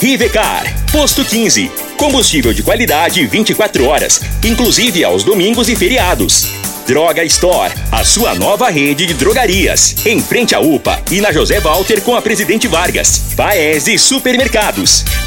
Rivecar, Posto 15. Combustível de qualidade 24 horas, inclusive aos domingos e feriados. Droga Store, a sua nova rede de drogarias. Em frente à UPA e na José Walter com a Presidente Vargas. Paese Supermercados.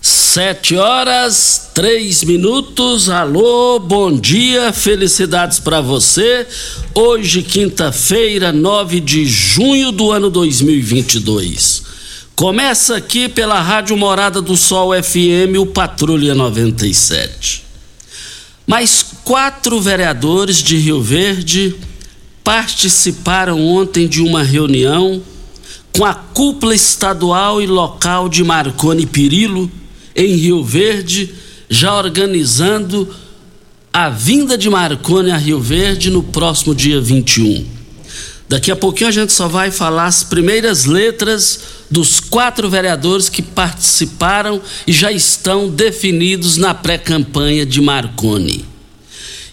Sete horas, três minutos. Alô, bom dia, felicidades para você. Hoje, quinta-feira, 9 de junho do ano 2022. Começa aqui pela Rádio Morada do Sol FM, o Patrulha 97. Mais quatro vereadores de Rio Verde participaram ontem de uma reunião com a cúpula estadual e local de Marconi Perillo em Rio Verde, já organizando a vinda de Marconi a Rio Verde no próximo dia 21. Daqui a pouquinho a gente só vai falar as primeiras letras dos quatro vereadores que participaram e já estão definidos na pré-campanha de Marconi.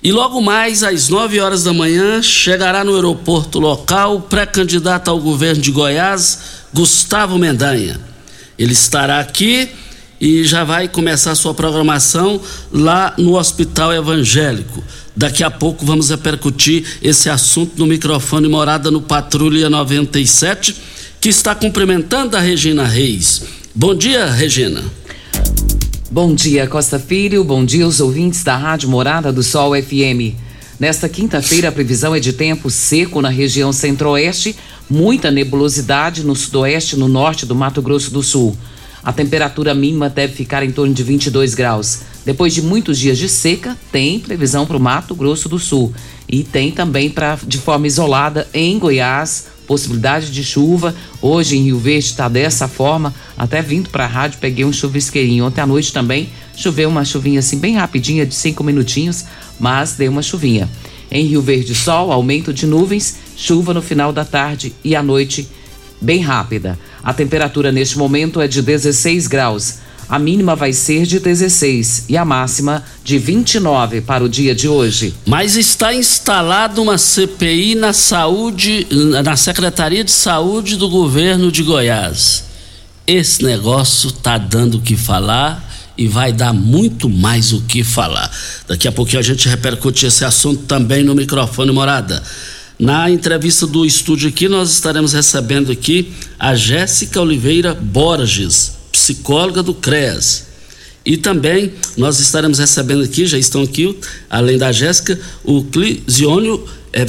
E logo mais, às 9 horas da manhã, chegará no aeroporto local o pré-candidato ao governo de Goiás, Gustavo Mendanha. Ele estará aqui e já vai começar a sua programação lá no Hospital Evangélico. Daqui a pouco vamos repercutir esse assunto no microfone Morada no Patrulha 97, que está cumprimentando a Regina Reis. Bom dia, Regina. Bom dia, Costa Filho. Bom dia aos ouvintes da Rádio Morada do Sol FM. Nesta quinta-feira, a previsão é de tempo seco na região centro-oeste, muita nebulosidade no sudoeste e no norte do Mato Grosso do Sul. A temperatura mínima deve ficar em torno de 22 graus. Depois de muitos dias de seca, tem previsão para o Mato Grosso do Sul. E tem também para de forma isolada em Goiás, possibilidade de chuva. Hoje em Rio Verde está dessa forma. Até vindo para a rádio, peguei um chuvisqueirinho. Ontem à noite também choveu uma chuvinha assim bem rapidinha, de cinco minutinhos, mas deu uma chuvinha. Em Rio Verde, sol, aumento de nuvens, chuva no final da tarde e à noite bem rápida. A temperatura neste momento é de 16 graus. A mínima vai ser de 16 e a máxima de 29 para o dia de hoje. Mas está instalada uma CPI na saúde, na Secretaria de Saúde do governo de Goiás. Esse negócio tá dando o que falar e vai dar muito mais o que falar. Daqui a pouquinho a gente repercute esse assunto também no microfone morada. Na entrevista do estúdio aqui, nós estaremos recebendo aqui a Jéssica Oliveira Borges, psicóloga do CREAS. E também nós estaremos recebendo aqui, já estão aqui, além da Jéssica, o Clisiônio é,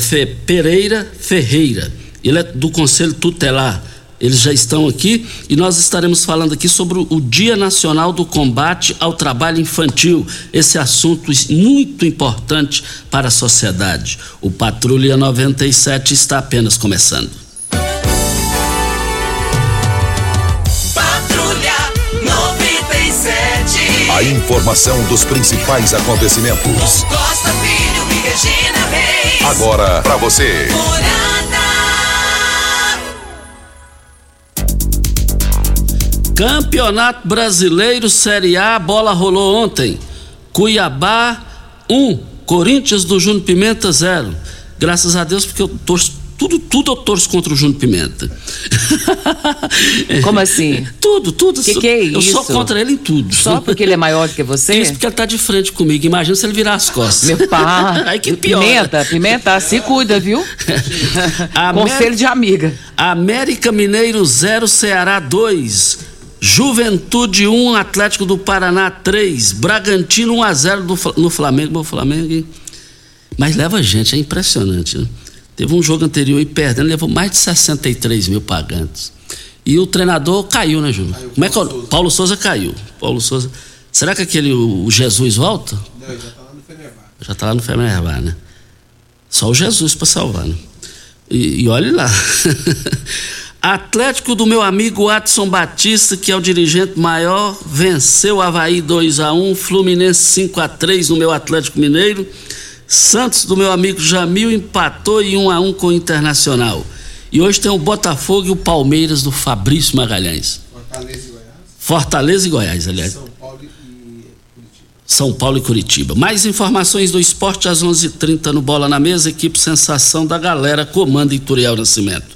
Pereira Ferreira. Ele é do Conselho Tutelar eles já estão aqui e nós estaremos falando aqui sobre o Dia Nacional do Combate ao Trabalho Infantil. Esse assunto muito importante para a sociedade. O Patrulha 97 está apenas começando. Patrulha 97. A informação dos principais acontecimentos. Costa Filho e Regina Reis. Agora para você. Morada. Campeonato Brasileiro Série A, a bola rolou ontem. Cuiabá 1, Corinthians do Júnior Pimenta, zero. Graças a Deus, porque eu torço tudo, tudo eu torço contra o Júnior Pimenta. Como assim? tudo, tudo. Que que é Eu sou isso? contra ele em tudo. Só porque ele é maior do que você? Isso porque ele tá de frente comigo. Imagina se ele virar as costas. Meu pai. Aí que pior. Pimenta, pimenta, se cuida, viu? Conselho de amiga. América Mineiro 0, Ceará 2. Juventude 1, Atlético do Paraná 3. Bragantino 1 a 0 do no Flamengo. O Flamengo. hein? Mas leva gente, é impressionante. Né? Teve um jogo anterior e perdendo, levou mais de 63 mil pagantes. E o treinador caiu, né, Júnior? Como é que é o- Paulo Souza caiu. Paulo Souza. Será que aquele o o Jesus volta? Não, ele já tá lá no Fenerbahçe. Já tá lá no Fenerbahçe, né? Só o Jesus para salvar, né? E, e olhe lá. Atlético do meu amigo Watson Batista, que é o dirigente maior, venceu o Havaí 2 a 1 Fluminense 5 a 3 no meu Atlético Mineiro. Santos do meu amigo Jamil empatou em 1 a 1 com o Internacional. E hoje tem o Botafogo e o Palmeiras do Fabrício Magalhães. Fortaleza e Goiás. Fortaleza e Goiás, aliás. São. São Paulo e Curitiba. Mais informações do esporte às 11:30 h 30 no Bola na Mesa, equipe Sensação da Galera, comanda Ituriel Nascimento.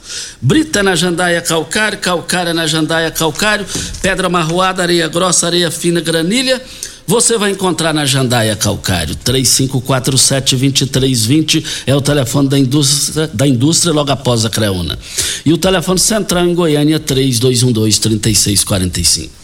Brita na Jandaia Calcário, Calcária na Jandaia Calcário, Pedra Marroada, Areia Grossa, Areia Fina, Granilha. Você vai encontrar na Jandaia Calcário. 3547-2320 é o telefone da indústria, da indústria logo após a Creuna. E o telefone central em Goiânia, 3212-3645.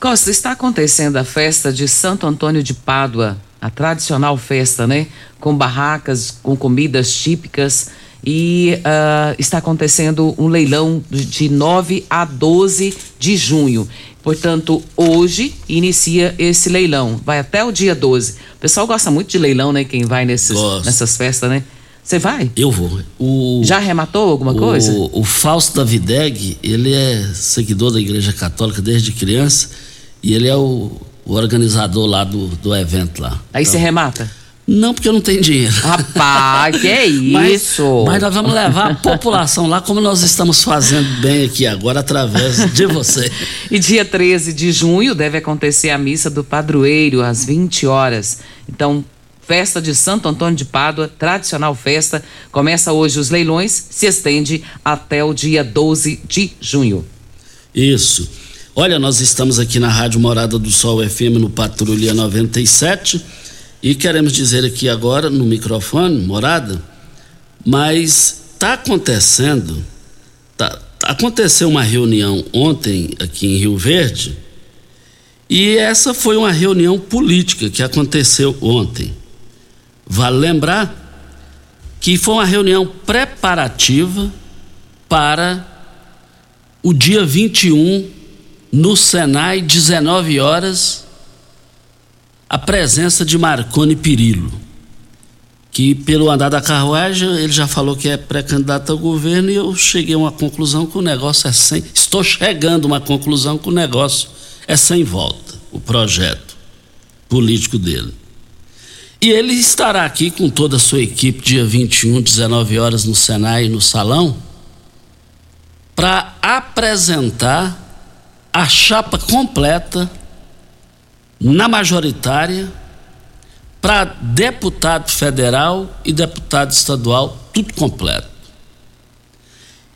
Costa, está acontecendo a festa de Santo Antônio de Pádua, a tradicional festa, né? Com barracas, com comidas típicas. E ah, está acontecendo um leilão de- de 9 a 12 de junho. Portanto, hoje inicia esse leilão. Vai até o dia 12. O pessoal gosta muito de leilão, né? Quem vai nesses, nessas festas, né? Você vai? Eu vou. O... Já arrematou alguma coisa? O, o Fausto Davideg, ele é seguidor da Igreja Católica desde criança e ele é o, o organizador lá do, do evento lá. Aí você remata? Não, porque eu não tenho dinheiro. Rapaz, que é Mas- isso? Mas, nós vamos levar a população lá como nós estamos fazendo bem aqui agora através de você. E dia 13 de junho deve acontecer a missa do padroeiro às 20 horas. Então, festa de Santo Antônio de Pádua, tradicional festa, começa hoje os leilões, se estende até o dia 12 de junho. Isso. Olha, nós estamos aqui na Rádio Morada do Sol FM no Patrulha 97 e queremos dizer aqui agora no microfone, Morada, mas está acontecendo, tá, aconteceu uma reunião ontem aqui em Rio Verde e essa foi uma reunião política que aconteceu ontem. Vale lembrar que foi uma reunião preparativa para o dia 21, no Senai, 19 horas, a presença de Marconi Perillo, que pelo andar da carruagem ele já falou que é pré-candidato ao governo e eu cheguei a uma conclusão que o negócio é sem. Estou chegando a uma conclusão que o negócio é sem volta, o projeto político dele. E ele estará aqui com toda a sua equipe dia 21, 19 horas no Senai, no salão, para apresentar a chapa completa na majoritária para deputado federal e deputado estadual, tudo completo.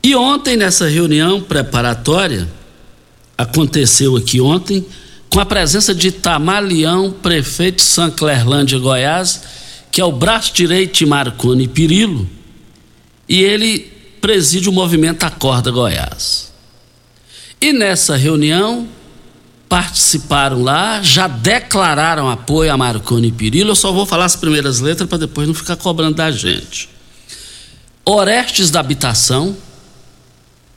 E ontem, nessa reunião preparatória, aconteceu aqui ontem, com a presença de Itamar prefeito de São Clerlândia, Goiás, que é o braço direito de Marconi Perillo, e ele preside o movimento Acorda Goiás. E nessa reunião participaram lá, já declararam apoio a Marconi Perillo. Eu só vou falar as primeiras letras para depois não ficar cobrando da gente. Orestes da Habitação,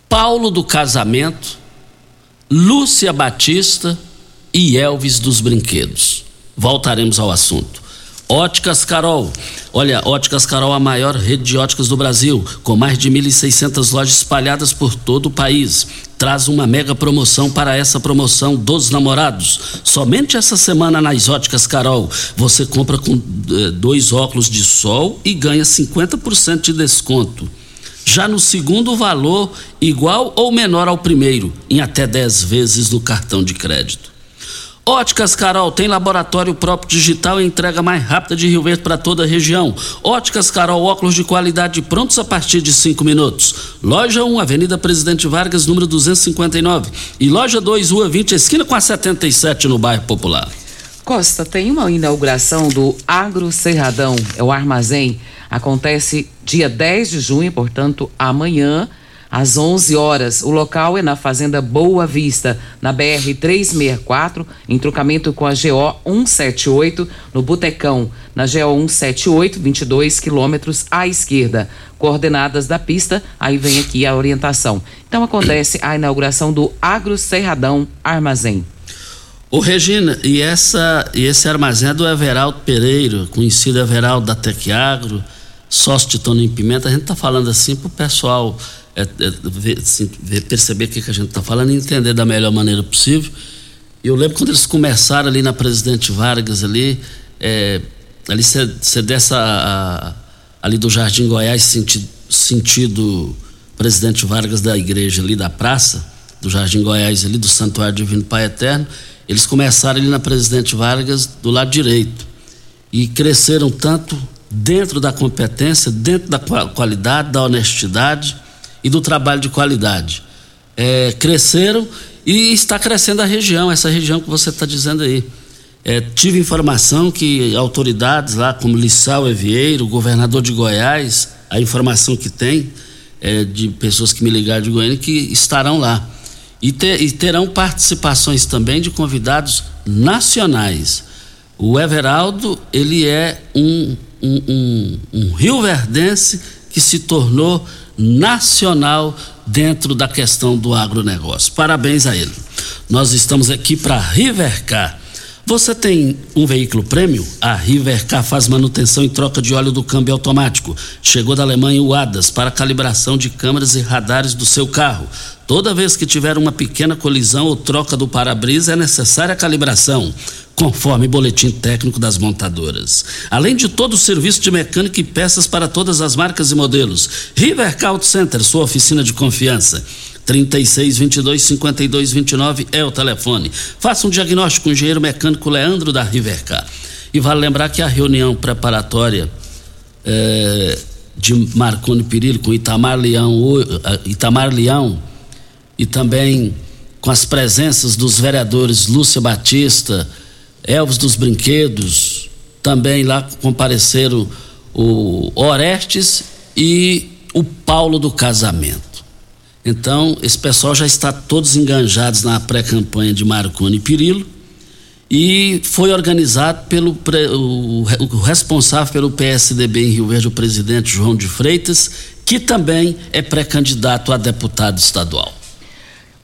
Paulo do Casamento, Lúcia Batista e Elvis dos Brinquedos. Voltaremos ao assunto. Óticas Carol. Olha, Óticas Carol, a maior rede de óticas do Brasil, com mais de 1.600 lojas espalhadas por todo o país. Traz uma mega promoção para essa promoção dos namorados. Somente essa semana nas Óticas Carol, você compra com eh, dois óculos de sol e ganha 50% de desconto. Já no segundo valor, igual ou menor ao primeiro, em até 10 vezes no cartão de crédito. Óticas Carol tem laboratório próprio digital e entrega mais rápida de Rio Verde para toda a região. Óticas Carol, óculos de qualidade prontos a partir de cinco minutos. Loja 1, Avenida Presidente Vargas, número 259. E loja 2, Rua 20, esquina com a 77 no bairro Popular. Costa, tem uma inauguração do Agro Cerradão, é o armazém. Acontece dia 10 de junho, portanto, amanhã, às 11 horas. O local é na Fazenda Boa Vista, na BR 364, em trocamento com a GO 178, no Botecão, na GO 178, 22 quilômetros à esquerda. Coordenadas da pista, aí vem aqui a orientação. Então acontece a inauguração do Agro Cerradão Armazém. Ô Regina, e, essa, e esse armazém é do Everaldo Pereira, conhecido Everaldo da Tecagro, sócio de Tony Pimenta. A gente está falando assim para o pessoal é, é, ver, assim, ver, perceber o que, que a gente está falando e entender da melhor maneira possível. Eu lembro quando eles começaram ali na Presidente Vargas, ali, é, ali você dessa a, ali do Jardim Goiás, sentido, sentido Presidente Vargas da igreja ali da praça, do Jardim Goiás ali, do Santuário Divino Pai Eterno eles começaram ali na Presidente Vargas do lado direito e cresceram tanto dentro da competência, dentro da qualidade, da honestidade e do trabalho de qualidade. É, cresceram e está crescendo a região, essa região que você está dizendo aí. É, tive informação que autoridades lá, como Lissau Evieiro, governador de Goiás, a informação que tem é, de pessoas que me ligaram de Goiânia, que estarão lá. E, ter, e terão participações também de convidados nacionais. O Everaldo, ele é um, um, um, um Rio Verdense que se tornou nacional dentro da questão do agronegócio. Parabéns a ele. Nós estamos aqui para Rivercar você tem um veículo prêmio? A Rivercar faz manutenção e troca de óleo do câmbio automático. Chegou da Alemanha o ADAS para calibração de câmeras e radares do seu carro. Toda vez que tiver uma pequena colisão ou troca do para-brisa é necessária a calibração, conforme boletim técnico das montadoras. Além de todo o serviço de mecânica e peças para todas as marcas e modelos. Rivercar Auto Center, sua oficina de confiança. 36 22 52 29 é o telefone. Faça um diagnóstico com o engenheiro mecânico Leandro da Rivercar. E vale lembrar que a reunião preparatória é, de Marconi Perillo com Itamar Leão, Itamar Leão e também com as presenças dos vereadores Lúcia Batista, Elvis dos Brinquedos, também lá compareceram o Orestes e o Paulo do Casamento. Então, esse pessoal já está todos enganjados na pré-campanha de Marconi e Pirillo e foi organizado pelo o, o, responsável pelo PSDB em Rio Verde, o presidente João de Freitas, que também é pré-candidato a deputado estadual.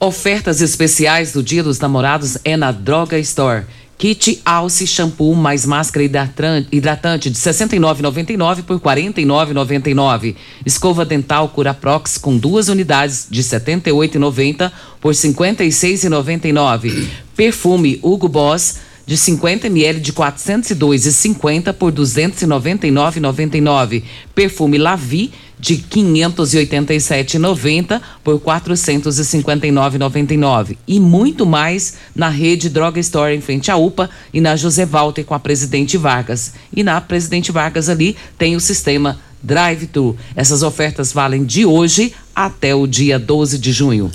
Ofertas especiais do Dia dos Namorados é na Droga Store. Kit Alce Shampoo mais máscara hidratante de R$ 69,99 por R$ 49,99. Escova dental Curaprox com duas unidades de R$ 78,90 por R$ 56,99. Perfume Hugo Boss de 50 ml de 402,50 por 299,99. Perfume Lavi de 587,90 por 459,99 e muito mais na rede Droga Store em frente à UPA e na José Walter com a Presidente Vargas. E na Presidente Vargas ali tem o sistema Drive-Thru. Essas ofertas valem de hoje até o dia 12 de junho.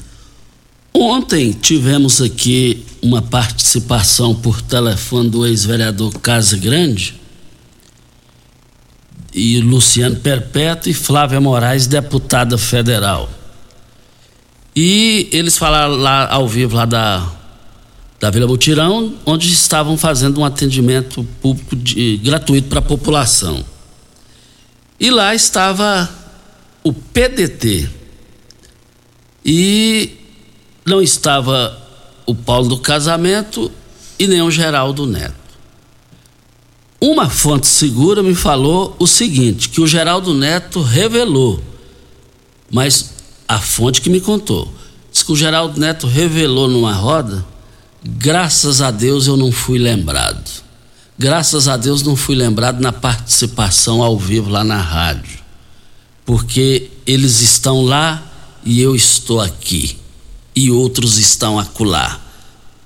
Ontem tivemos aqui uma participação por telefone do ex-vereador Casa Grande e Luciano Perpétuo e Flávia Moraes, deputada federal. E eles falaram lá ao vivo lá da, da Vila Mutirão, onde estavam fazendo um atendimento público de, gratuito para a população. E lá estava o PDT. E não estava o Paulo do Casamento e nem o Geraldo Neto. Uma fonte segura me falou o seguinte: que o Geraldo Neto revelou, mas a fonte que me contou, disse que o Geraldo Neto revelou numa roda, graças a Deus eu não fui lembrado. Graças a Deus não fui lembrado na participação ao vivo lá na rádio. Porque eles estão lá e eu estou aqui. E outros estão acolá.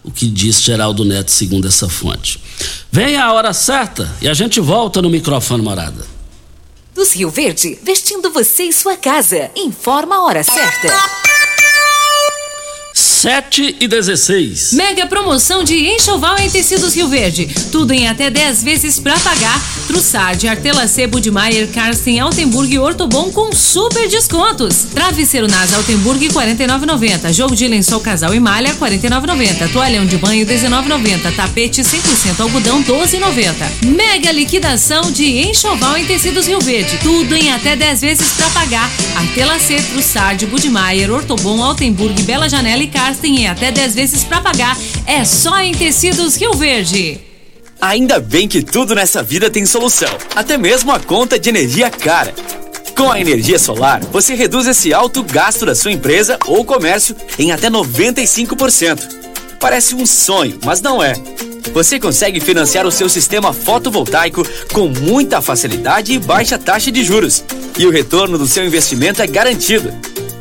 o que diz Geraldo Neto, segundo essa fonte. Vem a hora certa e a gente volta no microfone morada. Dos Rio Verde, vestindo você e sua casa. Informa a hora certa. 7 e 16. Mega promoção de enxoval em tecidos Rio Verde. Tudo em até 10 vezes pra pagar. Trussard, Artela C, Budmeier, Karsten, Altenburg e Ortobon com super descontos. Travesseiro Nasa Altenburg 49,90. Jogo de lençol casal e malha 49,90. Toalhão de banho 19,90. Tapete 100% algodão 12,90. Mega liquidação de enxoval em tecidos Rio Verde. Tudo em até 10 vezes pra pagar. Artela C, Trussard, Budmeier, Ortobon, Altenburg, Bela Janela e Karsten em até 10 vezes pra pagar. É só em tecidos Rio Verde. Ainda bem que tudo nessa vida tem solução, até mesmo a conta de energia cara. Com a energia solar, você reduz esse alto gasto da sua empresa ou comércio em até 95%. Parece um sonho, mas não é. Você consegue financiar o seu sistema fotovoltaico com muita facilidade e baixa taxa de juros. E o retorno do seu investimento é garantido.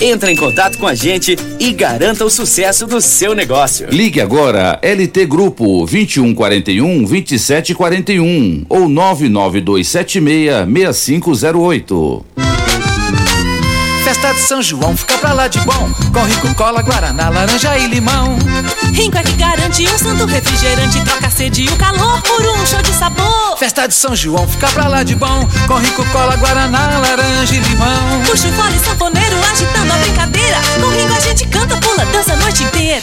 Entre em contato com a gente e garanta o sucesso do seu negócio. Ligue agora LT Grupo 2141 2741 ou 99276 6508. Festa de São João, fica pra lá de bom. Com rico cola, guaraná, laranja e limão. Rinco é que garante um santo refrigerante, troca a sede e o calor por um show de sabor. Festa de São João, fica pra lá de bom. Com rico cola, guaraná, laranja e limão. Puxa o fole sanfoneiro agitando a brincadeira. Com Rinco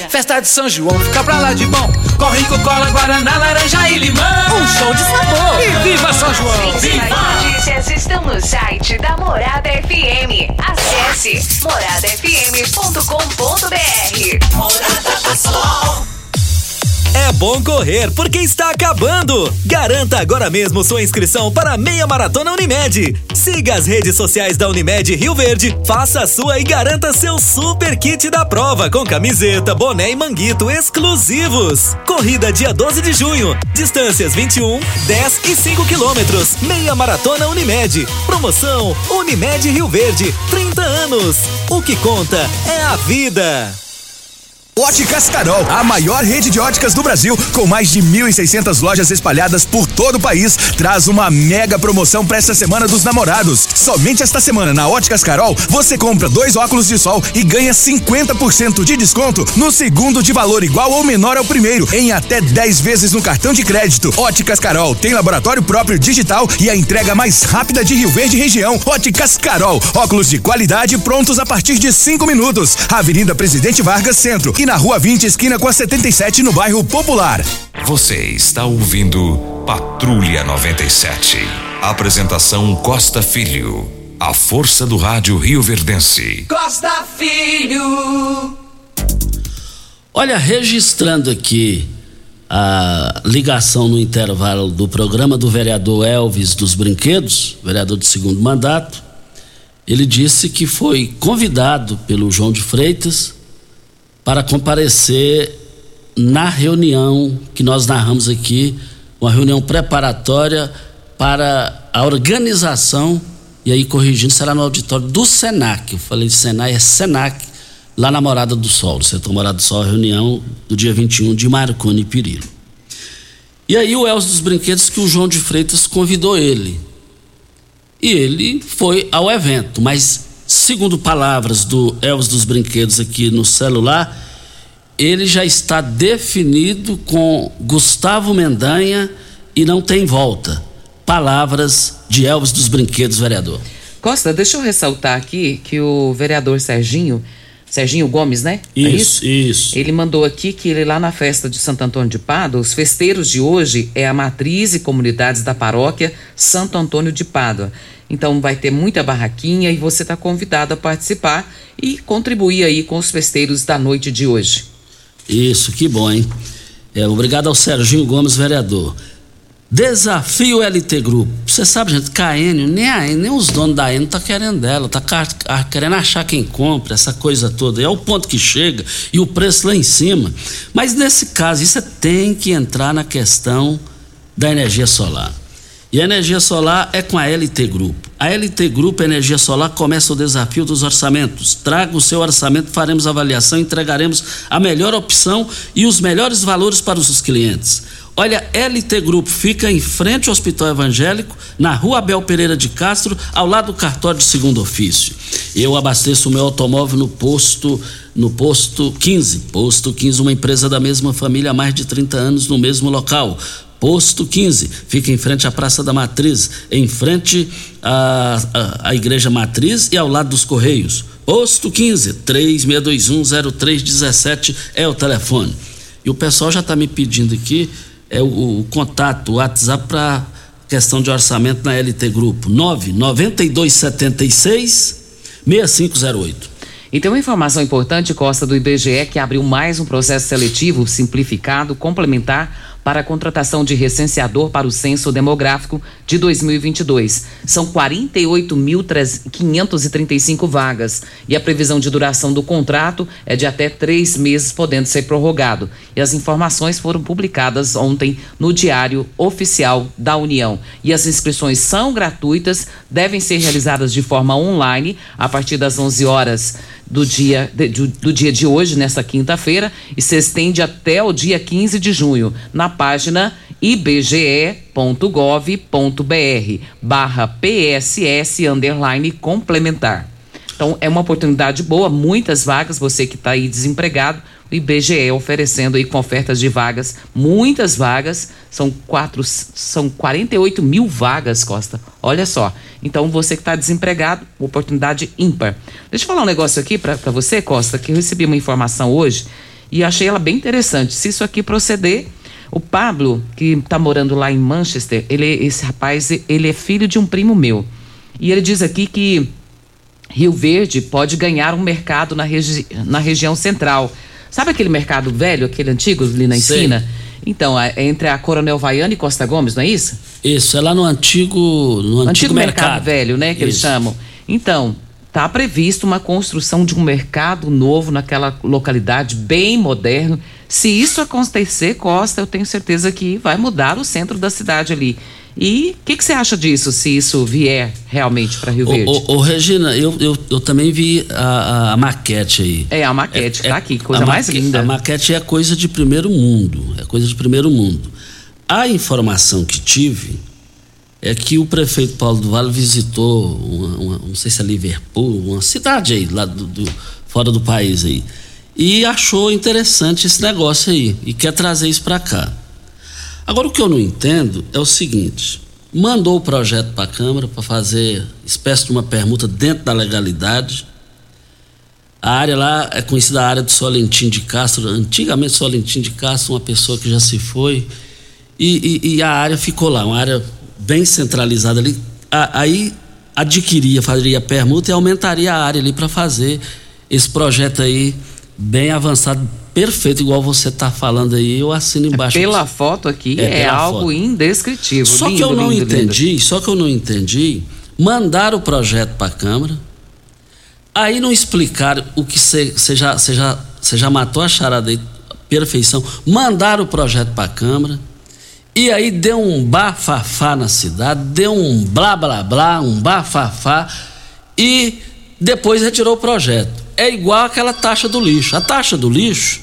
Festa de São João, fica pra lá de bom. Com rico cola, guaraná, laranja e limão. Um show de sabor. E viva São João! Viva! notícias estão no site da Morada FM. Acesse moradafm.com.br. Morada do Sol. É bom correr porque está acabando. Garanta agora mesmo sua inscrição para a meia maratona Unimed. Siga as redes sociais da Unimed Rio Verde, faça a sua e garanta seu super kit da prova com camiseta, boné e manguito exclusivos. Corrida dia 12 de junho. Distâncias 21, 10 e 5 quilômetros. Meia maratona Unimed. Promoção Unimed Rio Verde. 30 anos. O que conta é a vida. Óticas Carol, a maior rede de óticas do Brasil, com mais de 1.600 lojas espalhadas por todo o país, traz uma mega promoção para esta semana dos namorados. Somente esta semana na Óticas Carol, você compra dois óculos de sol e ganha 50% de desconto no segundo de valor igual ou menor ao primeiro, em até 10 vezes no cartão de crédito. Óticas Carol tem laboratório próprio digital e a entrega mais rápida de Rio Verde região. Óticas Carol, óculos de qualidade prontos a partir de 5 minutos. Avenida Presidente Vargas Centro e na Rua 20, esquina com a 77, no bairro Popular. Você está ouvindo Patrulha 97. Apresentação Costa Filho. A força do rádio Rio Verdense. Costa Filho. Olha, registrando aqui a ligação no intervalo do programa do vereador Elvis dos Brinquedos, vereador de segundo mandato, ele disse que foi convidado pelo João de Freitas para comparecer na reunião que nós narramos aqui, uma reunião preparatória para a organização, e aí corrigindo, será no auditório do SENAC. Eu falei SENAC, é SENAC, lá na Morada do Sol, no setor Morada do Sol, reunião do dia 21 de Marconi Pirillo. E aí o Elcio dos Brinquedos que o João de Freitas convidou ele. E ele foi ao evento, mas segundo palavras do Elvis dos Brinquedos aqui no celular, ele já está definido com Gustavo Mendanha e não tem volta. Palavras de Elvis dos Brinquedos, vereador. Costa, deixa eu ressaltar aqui que o vereador Serginho, Serginho Gomes, né? É Isso, isso. Ele mandou aqui que ele lá na festa de Santo Antônio de Pádua, os festeiros de hoje é a matriz e comunidades da paróquia Santo Antônio de Pádua. Então vai ter muita barraquinha e você está convidado a participar e contribuir aí com os festeiros da noite de hoje. Isso, que bom, hein? É, obrigado ao Serginho Gomes, vereador. Desafio LT Grupo. Você sabe, gente, Enio, nem, a nem os donos da Enio tá querendo dela, tá querendo achar quem compra, essa coisa toda. É o ponto que chega e o preço lá em cima. Mas nesse caso, isso tem que entrar na questão da energia solar. E a energia solar é com a LT Grupo. A LT Grupo Energia Solar começa o desafio dos orçamentos. Traga o seu orçamento, faremos avaliação, entregaremos a melhor opção e os melhores valores para os clientes. Olha, LT Grupo fica em frente ao Hospital Evangélico, na rua Abel Pereira de Castro, ao lado do cartório de segundo ofício. Eu abasteço o meu automóvel no posto, no posto 15. Posto 15, uma empresa da mesma família há mais de 30 anos no mesmo local. Posto 15, fica em frente à Praça da Matriz, em frente à, à, à Igreja Matriz e ao lado dos Correios. Posto 15, 36210317 é o telefone. E o pessoal já está me pedindo aqui é o, o contato, o WhatsApp para questão de orçamento na LT Grupo. 99276 6508. E tem uma informação importante, Costa, do IBGE, que abriu mais um processo seletivo simplificado, complementar, para a contratação de recenseador para o censo demográfico de 2022. São 48.535 vagas e a previsão de duração do contrato é de até três meses, podendo ser prorrogado. E as informações foram publicadas ontem no Diário Oficial da União. E as inscrições são gratuitas, devem ser realizadas de forma online a partir das 11 horas do dia de, do, dia de hoje, nesta quinta-feira, e se estende até o dia 15 de junho, na página ibge.gov.br barra PSS underline complementar. Então é uma oportunidade boa, muitas vagas, você que está aí desempregado, o IBGE oferecendo aí com ofertas de vagas, muitas vagas, são quatro, são 48 mil vagas, Costa. Olha só. Então você que está desempregado, oportunidade ímpar. Deixa eu falar um negócio aqui para você, Costa, que eu recebi uma informação hoje e achei ela bem interessante. Se isso aqui proceder, o Pablo, que está morando lá em Manchester, ele, esse rapaz, ele é filho de um primo meu. E ele diz aqui que Rio Verde pode ganhar um mercado na, regi na região central. Sabe aquele mercado velho, aquele antigo ali na Sei. esquina? Então, é entre a Coronel Vaiana e Costa Gomes, não é isso? Isso, é lá no antigo, no antigo, Antigo mercado, mercado. velho, né, que eles Isso. chamam. Então, tá previsto uma construção de um mercado novo naquela localidade, bem moderno. Se isso acontecer, Costa, eu tenho certeza que vai mudar o centro da cidade ali. E o que, que você acha disso, se isso vier realmente para Rio Verde? Ô, ô, ô, Regina, eu, eu, eu também vi a, a- a maquete aí. É, a maquete que tá aqui, coisa mais linda. A maquete é coisa de primeiro mundo. É coisa de primeiro mundo. A informação que tive é que o prefeito Paulo do Vale visitou, uma, uma- não sei se é Liverpool, uma cidade aí, lá do, do- fora do país aí. E achou interessante esse negócio aí e quer trazer isso para cá. Agora o que eu não entendo é o seguinte: mandou o projeto para a Câmara para fazer espécie de uma permuta dentro da legalidade. A área lá é conhecida a área do Solentim de Castro, antigamente Solentim de Castro, uma pessoa que já se foi, e, e- e a área ficou lá, uma área bem centralizada ali. A- aí adquiria, faria permuta e aumentaria a área ali para fazer esse projeto aí bem avançado, perfeito, igual você está falando aí, eu assino embaixo. Pela foto aqui, É, é, algo foto. indescritível. Só lindo, que eu não lindo, lindo. entendi, só que eu não entendi. Mandaram o projeto para a Câmara, aí não explicaram o que você já, cê já, cê já matou a charada aí, perfeição. Mandaram o projeto para a Câmara, e aí deu um bafafá na cidade, deu um blá blá blá, um bafafá, e depois retirou o projeto. É igual aquela taxa do lixo. A taxa do lixo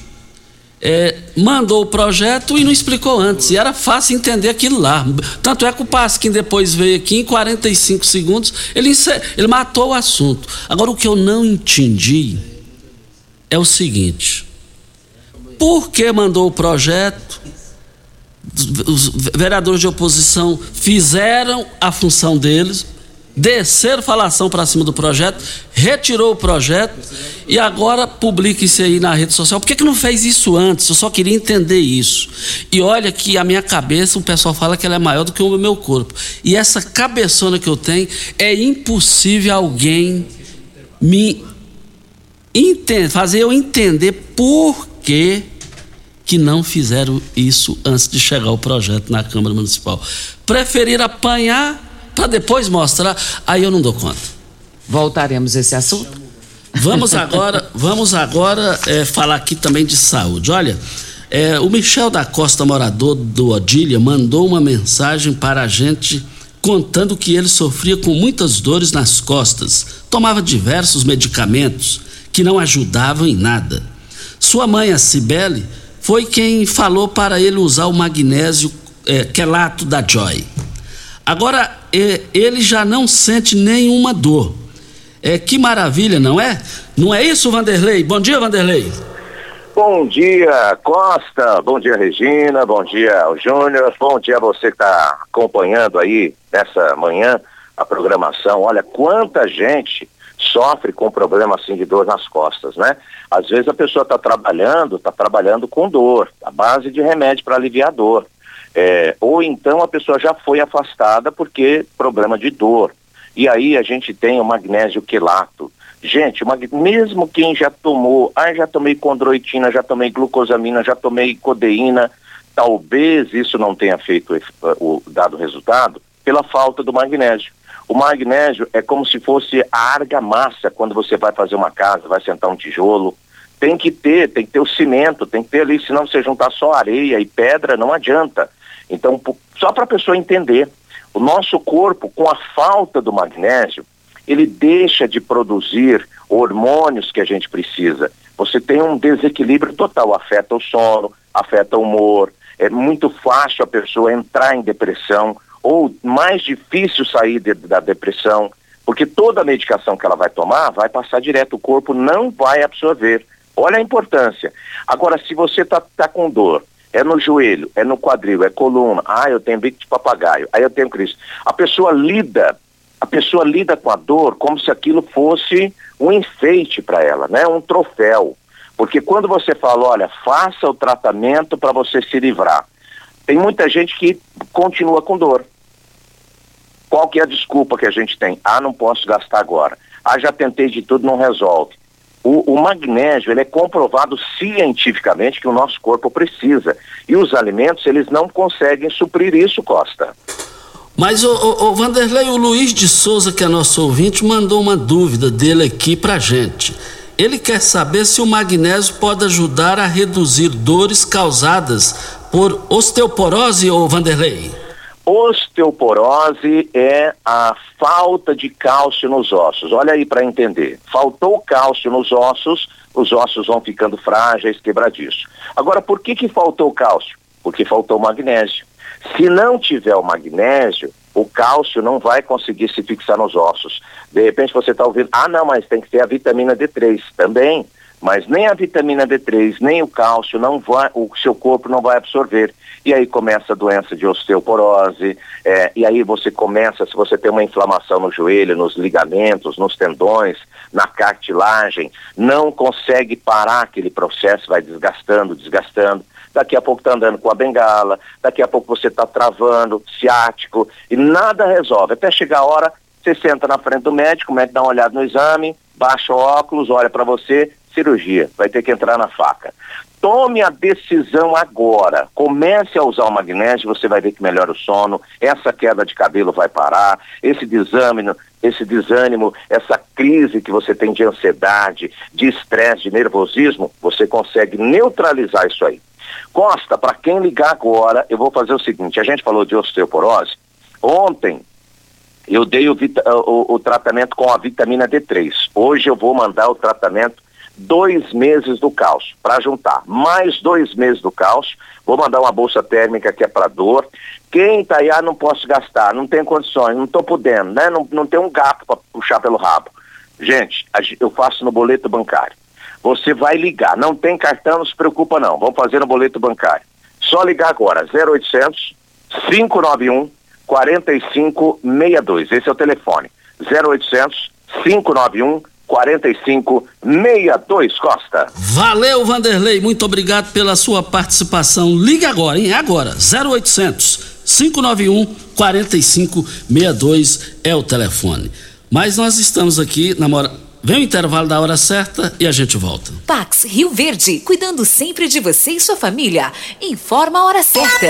é, mandou o projeto e não explicou antes. E era fácil entender aquilo lá. Tanto é que o Pasquim depois veio aqui em 45 segundos, ele, ele matou o assunto. Agora, o que eu não entendi é o seguinte: por que mandou o projeto? Os vereadores de oposição fizeram a função deles, desceram falação para cima do projeto, retirou o projeto e agora publica isso aí na rede social. Por que, que não fez isso antes? Eu só queria entender isso. E olha que a minha cabeça, o pessoal fala que ela é maior do que o meu corpo. E essa cabeçona que eu tenho, é impossível alguém me enten- fazer eu entender por que que não fizeram isso antes de chegar o projeto na Câmara Municipal. Preferiram apanhar para depois mostrar, aí eu não dou conta. Voltaremos a esse assunto. Vamos agora, vamos agora é, falar aqui também de saúde. Olha, é, o Michel da Costa, morador do Odília, mandou uma mensagem para a gente contando que ele sofria com muitas dores nas costas, tomava diversos medicamentos que não ajudavam em nada. Sua mãe, a Cibele, foi quem falou para ele usar o magnésio é, quelato da Joy. Agora, ele já não sente nenhuma dor. É, que maravilha, não é? Não é isso, Vanderlei? Bom dia, Vanderlei. Bom dia, Costa. Bom dia, Regina. Bom dia, Júnior. Bom dia a você que está acompanhando aí nessa manhã a programação. Olha, quanta gente sofre com problema assim de dor nas costas, né? Às vezes a pessoa está trabalhando, está trabalhando com dor, a base de remédio para aliviar a dor. É, ou então a pessoa já foi afastada porque problema de dor. E aí a gente tem o magnésio quelato. Gente, mesmo quem já tomou, ah, já tomei condroitina, já tomei glucosamina, já tomei codeína, talvez isso não tenha feito o dado resultado pela falta do magnésio. O magnésio é como se fosse a argamassa quando você vai fazer uma casa, vai sentar um tijolo. Tem que ter, tem que ter o cimento, tem que ter ali, senão você juntar só areia e pedra, não adianta. Então, só para a pessoa entender, o nosso corpo, com a falta do magnésio, ele deixa de produzir hormônios que a gente precisa. Você tem um desequilíbrio total, afeta o sono, afeta o humor. É muito fácil a pessoa entrar em depressão ou mais difícil sair de, da depressão, porque toda a medicação que ela vai tomar vai passar direto, o corpo não vai absorver. Olha a importância. Agora, se você está tá com dor, é no joelho, é no quadril, é coluna, ah, eu tenho bico de papagaio, aí eu tenho Cristo. A pessoa lida, a pessoa lida com a dor como se aquilo fosse um enfeite para ela, né? Um troféu. Porque quando você fala, olha, faça o tratamento para você se livrar, tem muita gente que continua com dor. Qual que é a desculpa que a gente tem? Ah, não posso gastar agora. Ah, já tentei de tudo, não resolve. O, o, magnésio, ele é comprovado cientificamente que o nosso corpo precisa. E os alimentos, eles não conseguem suprir isso, Costa. Mas, o, o, o Vanderlei, o Luiz de Souza, que é nosso ouvinte, mandou uma dúvida dele aqui pra gente. Ele quer saber se o magnésio pode ajudar a reduzir dores causadas por osteoporose, ou Vanderlei? Osteoporose é a falta de cálcio nos ossos. Olha aí para entender. Faltou cálcio nos ossos, os ossos vão ficando frágeis, quebradiços. Agora, por que que faltou cálcio? Porque faltou magnésio. Se não tiver o magnésio, o cálcio não vai conseguir se fixar nos ossos. De repente você está ouvindo, ah não, mas tem que ter a vitamina D3 também. Mas nem a vitamina D3, nem o cálcio, não vai, o seu corpo não vai absorver e aí começa a doença de osteoporose, é, e aí você começa, se você tem uma inflamação no joelho, nos ligamentos, nos tendões, na cartilagem, não consegue parar aquele processo, vai desgastando, desgastando. Daqui a pouco está andando com a bengala, daqui a pouco você está travando, ciático, e nada resolve. Até chegar a hora, você senta na frente do médico, o médico dá uma olhada no exame, baixa o óculos, olha para você, cirurgia, vai ter que entrar na faca. Tome a decisão agora. Comece a usar o magnésio, você vai ver que melhora o sono, essa queda de cabelo vai parar, esse desânimo, esse desânimo, essa crise que você tem de ansiedade, de estresse, de nervosismo, você consegue neutralizar isso aí. Costa, para quem ligar agora, eu vou fazer o seguinte: a gente falou de osteoporose. Ontem eu dei o, o, o tratamento com a vitamina D3. Hoje eu vou mandar o tratamento dois meses do cálcio para juntar, mais dois meses do cálcio. Vou mandar uma bolsa térmica que é para dor. Quem tá aí, ah, não posso gastar, não tem condições, não estou podendo, né? Não, não tem um gato para puxar pelo rabo. Gente, eu faço no boleto bancário. Você vai ligar, não tem cartão, não se preocupa não. Vamos fazer no boleto bancário. Só ligar agora, 0800 591 4562. Esse é o telefone. 0800 591 4562 Costa. Valeu, Vanderlei. Muito obrigado pela sua participação. Liga agora, hein? É agora. 0800 591 4562 é o telefone. Mas nós estamos aqui, namora... Vem o intervalo da hora certa e a gente volta. Pax Rio Verde, cuidando sempre de você e sua família. Informa a hora certa.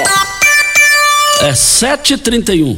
É 7h31.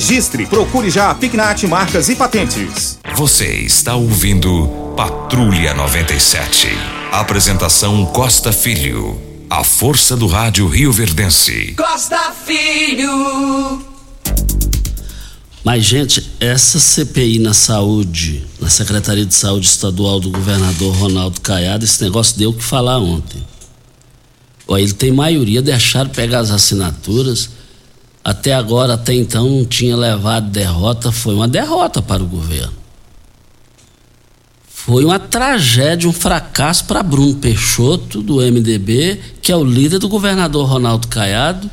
registre, procure já a Pignat Marcas e Patentes. Você está ouvindo Patrulha 97. Apresentação Costa Filho. A força do rádio Rio Verdense. Costa Filho. Mas, gente, essa CPI na saúde, na Secretaria de Saúde Estadual do governador Ronaldo Caiado, esse negócio deu o que falar ontem. Ó, ele tem maioria, deixaram pegar as assinaturas. Até agora, até então, não tinha levado derrota, foi uma derrota para o governo. Foi uma tragédia, um fracasso para Bruno Peixoto, do MDB, que é o líder do governador Ronaldo Caiado,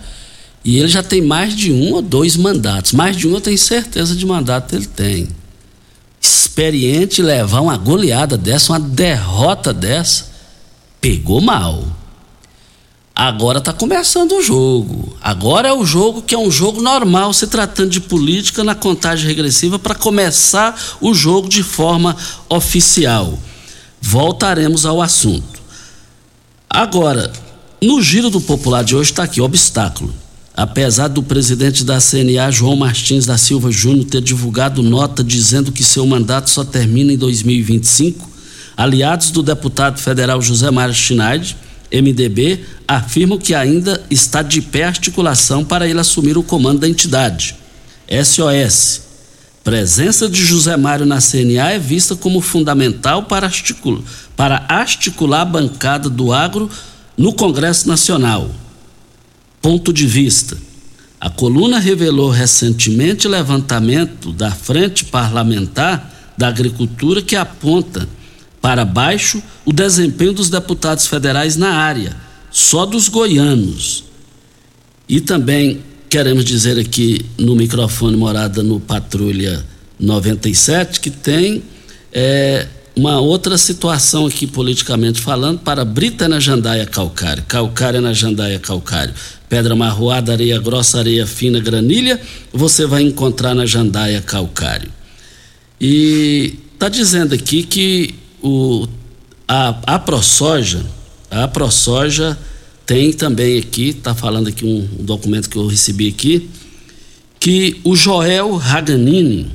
e ele já tem mais de um ou dois mandatos. Mais de um eu tenho certeza de mandato ele tem. Experiente levar uma goleada dessa, uma derrota dessa, pegou mal. Agora está começando o jogo. Agora é o jogo que é um jogo normal, se tratando de política na contagem regressiva para começar o jogo de forma oficial. Voltaremos ao assunto. Agora, no giro do popular de hoje está aqui obstáculo. Apesar do presidente da CNA, João Martins da Silva Júnior, ter divulgado nota dizendo que seu mandato só termina em 2025, aliados do deputado federal José Mário Schneider MDB afirmam que ainda está de pé a articulação para ele assumir o comando da entidade. SOS. Presença de José Mário na CNA é vista como fundamental para articular, para articular a bancada do agro no Congresso Nacional. Ponto de vista. A coluna revelou recentemente levantamento da Frente Parlamentar da Agricultura que aponta para baixo o desempenho dos deputados federais na área, só dos goianos. E também queremos dizer aqui no microfone morada no Patrulha 97 que tem é, uma outra situação aqui politicamente falando para Brita na Jandaia Calcário, Calcária na Jandaia Calcário, Pedra Marroada, Areia Grossa, Areia Fina, Granilha, você vai encontrar na Jandaia Calcário. E está dizendo aqui que o, a, a ProSoja, a ProSoja tem também aqui, está falando aqui um, um, documento que eu recebi aqui, que o Joel Raganini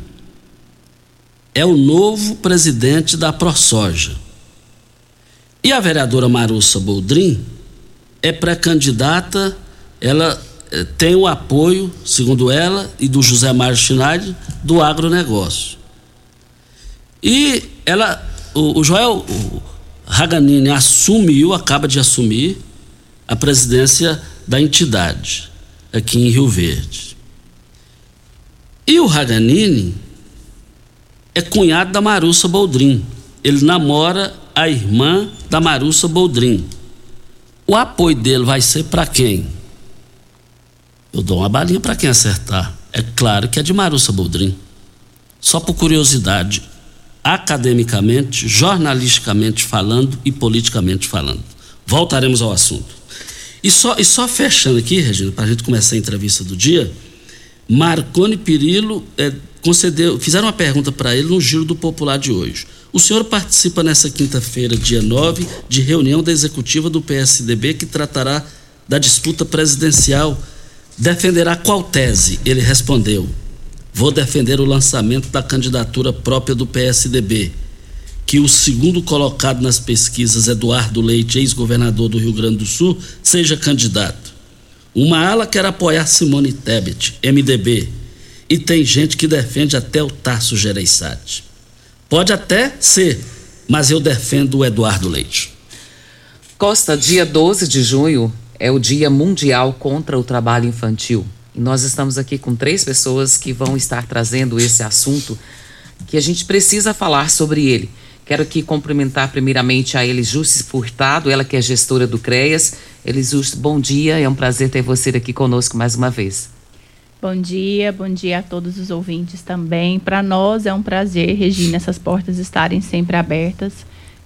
é o novo presidente da ProSoja. E a vereadora Marussa Boldrin é pré-candidata, ela eh, tem o apoio, segundo ela, e do José Mário Schneider, do agronegócio. E ela, o, o Joel Raganini assumiu, acaba de assumir, a presidência da entidade, aqui em Rio Verde. E o Raganini é cunhado da Marussa Boldrin. Ele namora a irmã da Marussa Boldrin. O apoio dele vai ser para quem? Eu dou uma balinha para quem acertar. É claro que é de Marussa Boldrin. Só por curiosidade, academicamente, jornalisticamente falando e politicamente falando. Voltaremos ao assunto. E só, e só fechando aqui, Regina, para a gente começar a entrevista do dia, Marconi Pirillo é, concedeu, fizeram uma pergunta para ele no Giro do Popular de hoje. O senhor participa nessa quinta-feira, dia 9, de reunião da executiva do PSDB que tratará da disputa presidencial. Defenderá qual tese? Ele respondeu: Vou defender o lançamento da candidatura própria do PSDB. Que o segundo colocado nas pesquisas, Eduardo Leite, ex-governador do Rio Grande do Sul, seja candidato. Uma ala quer apoiar Simone Tebet, MDB. E tem gente que defende até o Tarso Gereissati. Pode até ser, mas eu defendo o Eduardo Leite. Costa, dia 12 de junho é o Dia Mundial contra o Trabalho Infantil. E nós estamos aqui com três pessoas que vão estar trazendo esse assunto que a gente precisa falar sobre ele. Quero aqui cumprimentar primeiramente a Elisjussi Furtado, ela que é gestora do CREAS. Elisjussi, bom dia, é um prazer ter você aqui conosco mais uma vez. Bom dia, bom dia a todos os ouvintes também. Para nós é um prazer, Regina, essas portas estarem sempre abertas.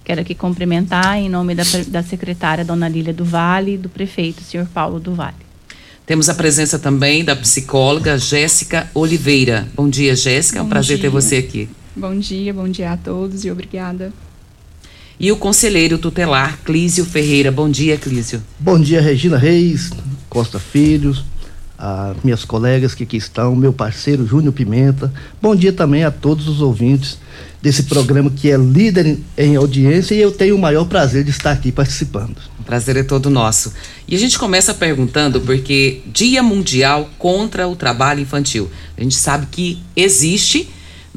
Quero aqui cumprimentar em nome da, da secretária Dona Lília do Vale e do prefeito, senhor Paulo do Vale. Temos a presença também da psicóloga Jéssica Oliveira. Bom dia, Jéssica. É um prazer dia. ter você aqui. Bom dia, bom dia a todos e obrigada. E o conselheiro tutelar Clísio Ferreira. Bom dia, Clísio. Bom dia, Regina Reis, Costa Filhos, as minhas colegas que aqui estão, meu parceiro Júnior Pimenta. Bom dia também a todos os ouvintes desse programa que é líder em, audiência e eu tenho o maior prazer de estar aqui participando. O prazer é todo nosso. E a gente começa perguntando porque Dia Mundial contra o Trabalho Infantil. A gente sabe que existe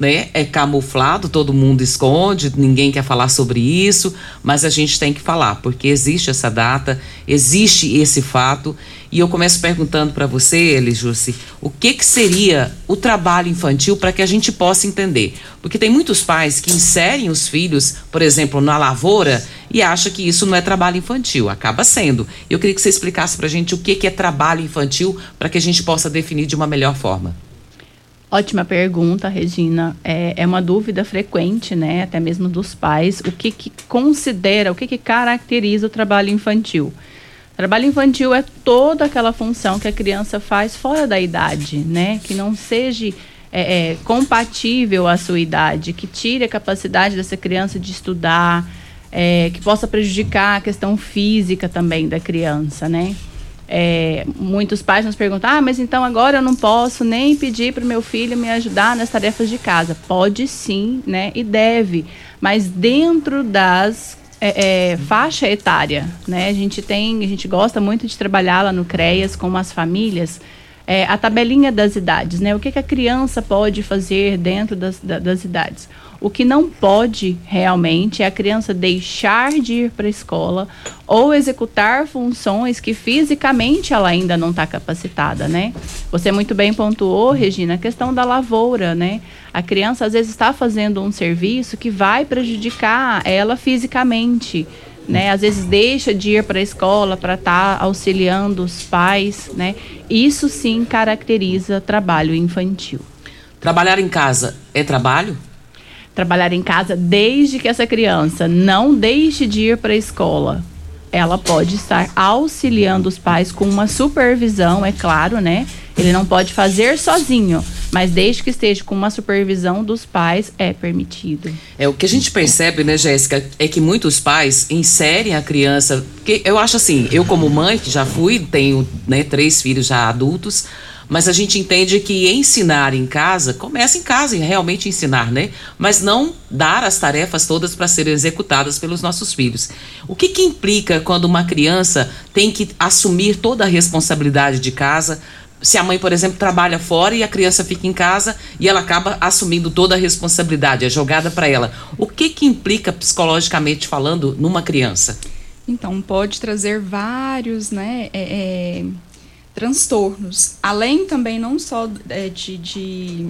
né? É camuflado, todo mundo esconde, ninguém quer falar sobre isso, mas a gente tem que falar, porque existe essa data, existe esse fato, e eu começo perguntando para você, Elijussi, o que que seria o trabalho infantil para que a gente possa entender? Porque tem muitos pais que inserem os filhos, por exemplo, na lavoura e acham que isso não é trabalho infantil, acaba sendo. Eu queria que você explicasse para a gente o que que é trabalho infantil para que a gente possa definir de uma melhor forma. Ótima pergunta, Regina. É, é, uma dúvida frequente, né, até mesmo dos pais, o que, que considera, o que, que caracteriza o trabalho infantil. Trabalho infantil é toda aquela função que a criança faz fora da idade, né, que não seja é, é, compatível à sua idade, que tire a capacidade dessa criança de estudar, é, que possa prejudicar a questão física também da criança, né. É, muitos pais nos perguntam: ah, mas então agora eu não posso nem pedir para o meu filho me ajudar nas tarefas de casa. Pode sim, né? E deve, mas dentro das é, é, faixa etária, né? A gente tem, a gente gosta muito de trabalhar lá no CREAS com as famílias. É, a tabelinha das idades, né? O que, que a criança pode fazer dentro das, das idades? O que não pode realmente é a criança deixar de ir para a escola ou executar funções que fisicamente ela ainda não está capacitada, né? Você muito bem pontuou, Regina, a questão da lavoura, né? A criança às vezes está fazendo um serviço que vai prejudicar ela fisicamente. Né? Às vezes deixa de ir para a escola para estar tá auxiliando os pais, né? Isso sim caracteriza trabalho infantil. Trabalhar em casa é trabalho? Trabalhar em casa desde que essa criança não deixe de ir para a escola. Ela pode estar auxiliando os pais com uma supervisão, é claro, né? Ele não pode fazer sozinho, Mas desde que esteja com uma supervisão dos pais, é permitido. É, o que a gente percebe, né, Jéssica, é que muitos pais inserem a criança. Que eu acho assim, eu como mãe, que já fui, tenho né, três filhos já adultos, mas a gente entende que ensinar em casa começa em casa e realmente ensinar, né? Mas não dar as tarefas todas para serem executadas pelos nossos filhos. O que, que implica quando uma criança tem que assumir toda a responsabilidade de casa? Se a mãe, por exemplo, trabalha fora e a criança fica em casa e ela acaba assumindo toda a responsabilidade, é jogada para ela. O que que implica psicologicamente falando numa criança? Então, pode trazer vários, né, é, é transtornos, além também não só é, de, de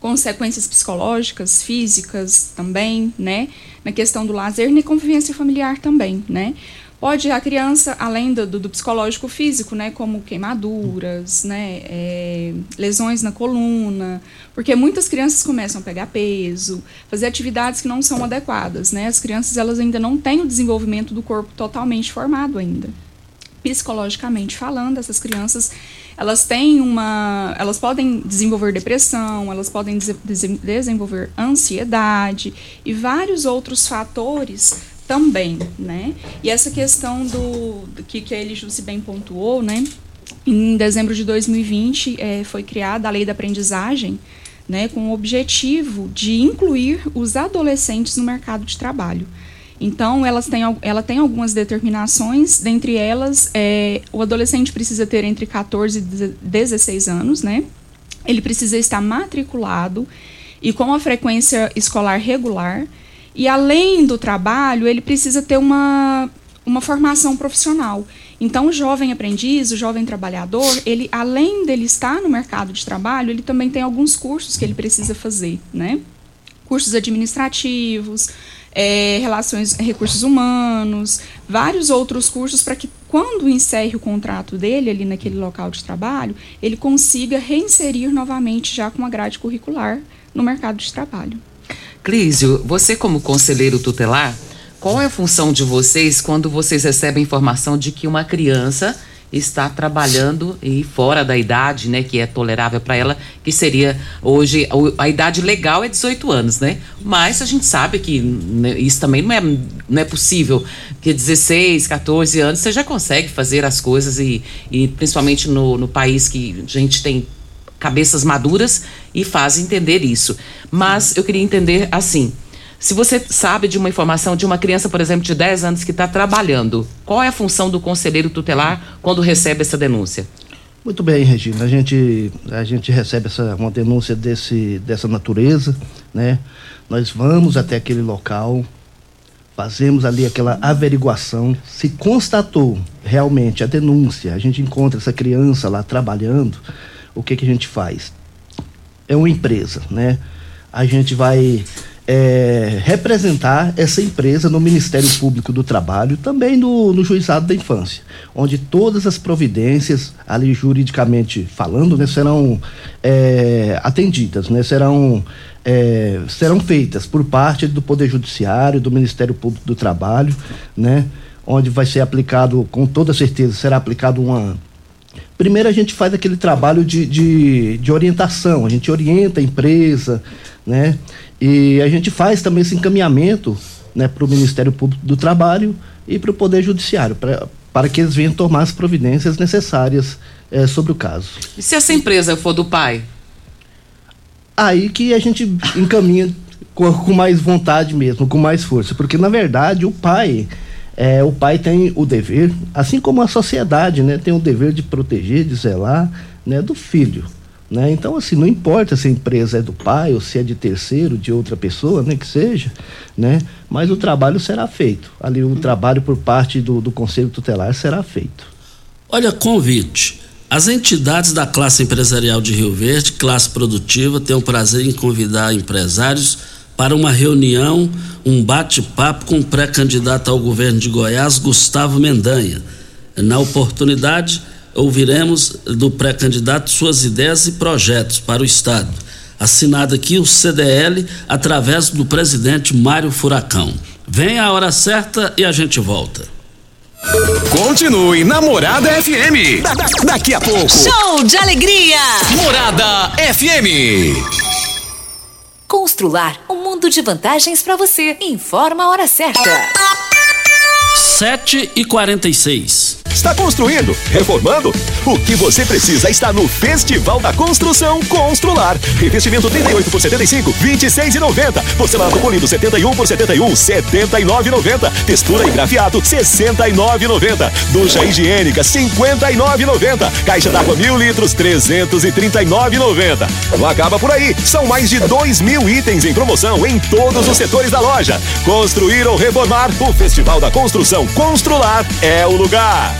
consequências psicológicas, físicas também, né? Na questão do lazer na convivência familiar também, né? Pode a criança, além do, do psicológico físico, né, como queimaduras, né, é, lesões na coluna, porque muitas crianças começam a pegar peso, fazer atividades que não são adequadas, né? As crianças elas ainda não têm o desenvolvimento do corpo totalmente formado ainda psicologicamente falando, essas crianças elas têm uma, elas podem desenvolver depressão, elas podem des desenvolver ansiedade e vários outros fatores também, né? E essa questão do, que que ele Jussi bem pontuou, né? Em dezembro de 2020 é, foi criada a lei da aprendizagem, né, com o objetivo de incluir os adolescentes no mercado de trabalho. Então, elas têm, ela tem algumas determinações, dentre elas, é, o adolescente precisa ter entre 14 e 16 anos, né? Ele precisa estar matriculado e com a frequência escolar regular. E além do trabalho, ele precisa ter uma, uma formação profissional. Então, o jovem aprendiz, o jovem trabalhador, ele além dele estar no mercado de trabalho, ele também tem alguns cursos que ele precisa fazer, né? Cursos administrativos, é, relações, recursos humanos, vários outros cursos para que quando encerre o contrato dele ali naquele local de trabalho, ele consiga reinserir novamente já com a grade curricular no mercado de trabalho. Clísio, você como conselheiro tutelar, qual é a função de vocês quando vocês recebem informação de que uma criança está trabalhando e fora da idade, né, que é tolerável para ela, que seria hoje a idade legal é 18 anos, né? Mas a gente sabe que né, isso também não é, não é possível, que 16, 14 anos você já consegue fazer as coisas e, e principalmente no, no país que a gente tem cabeças maduras e faz entender isso. Mas eu queria entender assim, se você sabe de uma informação de uma criança, por exemplo, de 10 anos que está trabalhando, qual é a função do conselheiro tutelar quando recebe essa denúncia? Muito bem, Regina. A gente, a gente recebe essa, uma denúncia desse, dessa natureza, né? Nós vamos até aquele local, fazemos ali aquela averiguação. Se constatou realmente a denúncia, a gente encontra essa criança lá trabalhando, o que, que a gente faz? É uma empresa, né? A gente vai é, representar essa empresa no Ministério Público do Trabalho, também no, no Juizado da Infância, onde todas as providências, ali juridicamente falando, né, serão é, atendidas, né, serão, é, serão feitas por parte do Poder Judiciário, do Ministério Público do Trabalho, né, onde vai ser aplicado, com toda certeza, será aplicado uma Primeiro a gente faz aquele trabalho de, de, de orientação, a gente orienta a empresa, né? E a gente faz também esse encaminhamento né, para o Ministério Público do Trabalho e para o Poder Judiciário, pra, para que eles venham tomar as providências necessárias é, sobre o caso. E se essa empresa for do pai? Aí que a gente encaminha com, com mais vontade mesmo, com mais força, porque na verdade o pai é, o pai tem o dever, assim como a sociedade, né, tem o dever de proteger, de zelar, né, do filho. Né? Então, assim, não importa se a empresa é do pai ou se é de terceiro, de outra pessoa, né, que seja, né? mas o trabalho será feito. Ali, o trabalho por parte do, do Conselho Tutelar será feito. Olha, convite. As entidades da classe empresarial de Rio Verde, classe produtiva, têm o prazer em convidar empresários para uma reunião, um bate-papo com o pré-candidato ao governo de Goiás, Gustavo Mendanha. Na oportunidade, ouviremos do pré-candidato suas ideias e projetos para o Estado. Assinado aqui o CDL através do presidente Mário Furacão. Vem a hora certa e a gente volta. Continue Namorada FM. Da- da- daqui a pouco. Show de alegria! Morada FM. Constrular um mundo de vantagens para você. Informa a hora certa. 7 e 46 Está construindo? Reformando? O que você precisa está no Festival da Construção Constrular. Revestimento 38 por 75, 26,90. Porcelanato polido 71 por 71, 79,90. Textura e grafiato 69,90. Ducha higiênica 59,90. Caixa d'água mil litros 339,90. Não acaba por aí. São mais de 2 mil itens em promoção em todos os setores da loja. Construir ou reformar, o Festival da Construção Constrular é o lugar.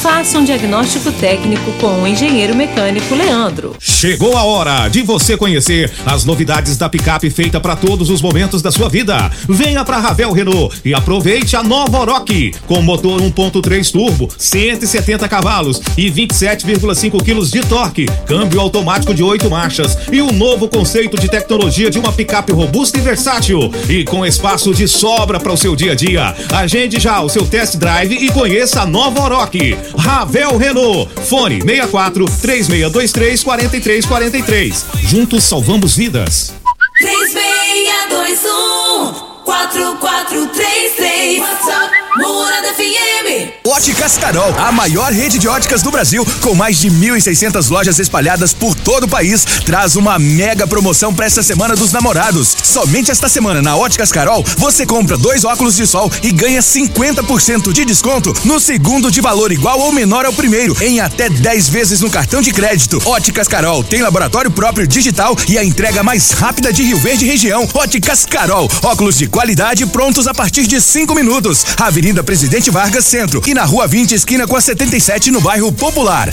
Faça um diagnóstico técnico com o engenheiro mecânico Leandro. Chegou a hora de você conhecer as novidades da picape feita para todos os momentos da sua vida. Venha para Ravel Renault e aproveite a nova Oroch com motor 1.3 turbo, 170 cavalos e 27,5 quilos de torque, câmbio automático de 8 marchas e um novo conceito de tecnologia de uma picape robusta e versátil e com espaço de sobra para o seu dia a dia. Agende já o seu test drive e conheça a nova Oroch. Ravel Renault. Fone 64 3623 4343. Juntos salvamos vidas. 3621 4433 WhatsApp Morada FM Óticas Carol, a maior rede de óticas do Brasil, com mais de 1.600 lojas espalhadas por todo o país, traz uma mega promoção para esta semana dos namorados. Somente esta semana na Óticas Carol, você compra dois óculos de sol e ganha 50% de desconto no segundo de valor igual ou menor ao primeiro, em até 10 vezes no cartão de crédito. Óticas Carol tem laboratório próprio digital e a entrega mais rápida de Rio Verde região. Óticas Carol, óculos de qualidade prontos a partir de 5 minutos. Avenida Presidente Vargas Centro e na Rua 20, esquina com a 77, no bairro Popular.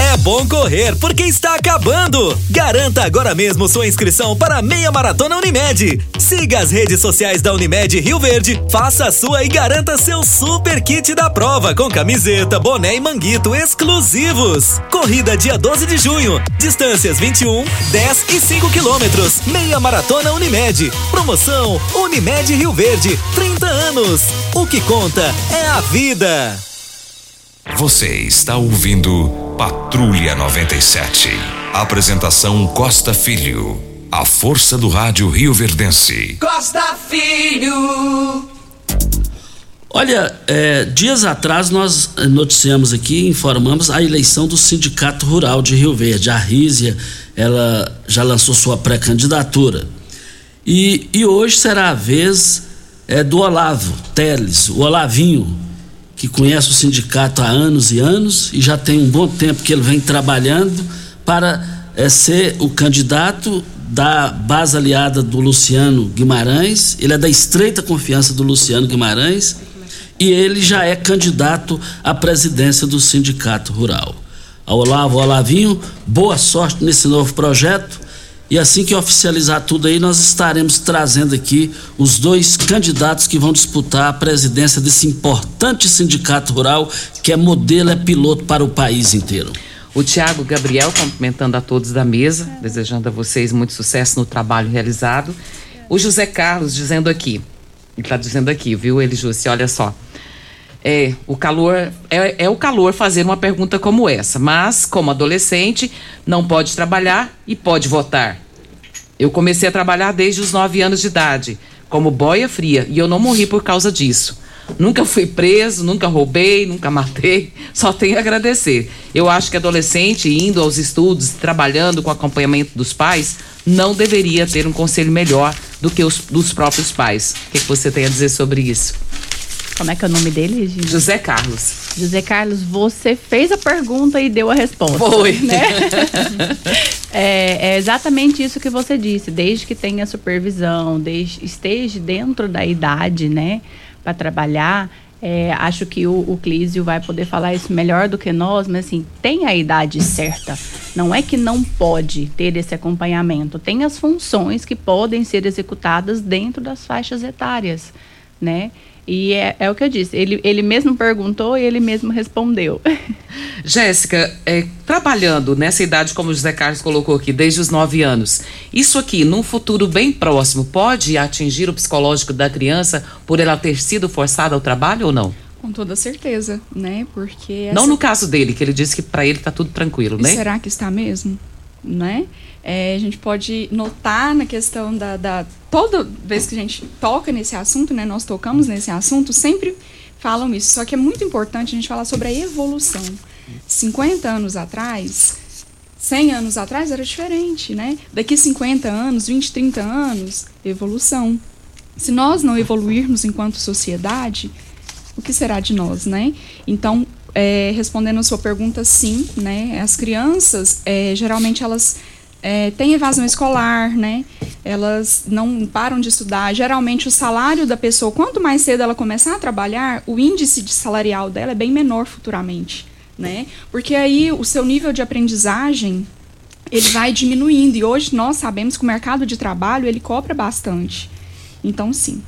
É bom correr porque está acabando. Garanta agora mesmo sua inscrição para a meia maratona Unimed. Siga as redes sociais da Unimed Rio Verde, faça a sua e garanta seu super kit da prova com camiseta, boné e manguito exclusivos. Corrida dia 12 de junho. Distâncias 21, 10 e 5 quilômetros. Meia maratona Unimed. Promoção Unimed Rio Verde. 30 anos. O que conta é a vida. Você está ouvindo Patrulha 97. Apresentação Costa Filho. A força do rádio Rio Verdense. Costa Filho Olha, é, dias atrás nós eh, noticiamos aqui, informamos a eleição do Sindicato Rural de Rio Verde. A Rízia, ela já lançou sua pré-candidatura. E, e hoje será a vez é, do Olavo Teles, o Olavinho, que conhece o sindicato há anos e anos e já tem um bom tempo que ele vem trabalhando para é, ser o candidato da base aliada do Luciano Guimarães. Ele é da estreita confiança do Luciano Guimarães e ele já é candidato à presidência do Sindicato Rural. Ao Olavo Olavinho, boa sorte nesse novo projeto. E assim que oficializar tudo aí, nós estaremos trazendo aqui os dois candidatos que vão disputar a presidência desse importante sindicato rural, que é modelo, é piloto para o país inteiro. O Tiago Gabriel cumprimentando a todos da mesa, desejando a vocês muito sucesso no trabalho realizado. O José Carlos dizendo aqui, ele está dizendo aqui, viu, ele José, olha só. É, o calor é, é o calor fazer uma pergunta como essa, mas como adolescente não pode trabalhar e pode votar. Eu comecei a trabalhar desde os nove anos de idade, como boia fria, e eu não morri por causa disso. Nunca fui preso, nunca roubei, nunca matei, só tenho a agradecer. Eu acho que adolescente indo aos estudos, trabalhando com acompanhamento dos pais, não deveria ter um conselho melhor do que os dos próprios pais. O que, que você tem a dizer sobre isso? Como é que é o nome dele, Regina? José Carlos. José Carlos, você fez a pergunta e deu a resposta. Foi. Né? é, é exatamente isso que você disse. Desde que tenha supervisão, desde, esteja dentro da idade, né, para trabalhar, é, acho que o, o Clísio vai poder falar isso melhor do que nós, mas assim, tem a idade certa. Não é que não pode ter esse acompanhamento. Tem as funções que podem ser executadas dentro das faixas etárias, né? E é, é o que eu disse, ele, ele mesmo perguntou e ele mesmo respondeu. Jéssica, é, trabalhando nessa idade, como o José Carlos colocou aqui, desde os 9 anos, isso aqui, num futuro bem próximo, pode atingir o psicológico da criança por ela ter sido forçada ao trabalho ou não? Com toda certeza, né? Porque. Não no caso dele, que ele disse que para ele tá tudo tranquilo, E né? será que está mesmo? Né? É, a gente pode notar na questão da, da. Toda vez que a gente toca nesse assunto, né? Nós tocamos nesse assunto, sempre falam isso. Só que é muito importante a gente falar sobre a evolução. 50 anos atrás, 100 anos atrás era diferente, né? Daqui 50 anos, 20, 30 anos, evolução. Se nós não evoluirmos enquanto sociedade, o que será de nós, né? Então, é, respondendo a sua pergunta, sim, né? As crianças, é, geralmente elas é, têm evasão escolar, né? Elas não param de estudar. Geralmente o salário da pessoa, quanto mais cedo ela começar a trabalhar, o índice de salarial dela é bem menor futuramente, né? Porque aí o seu nível de aprendizagem ele vai diminuindo e hoje nós sabemos que o mercado de trabalho ele cobra bastante. Então, sim.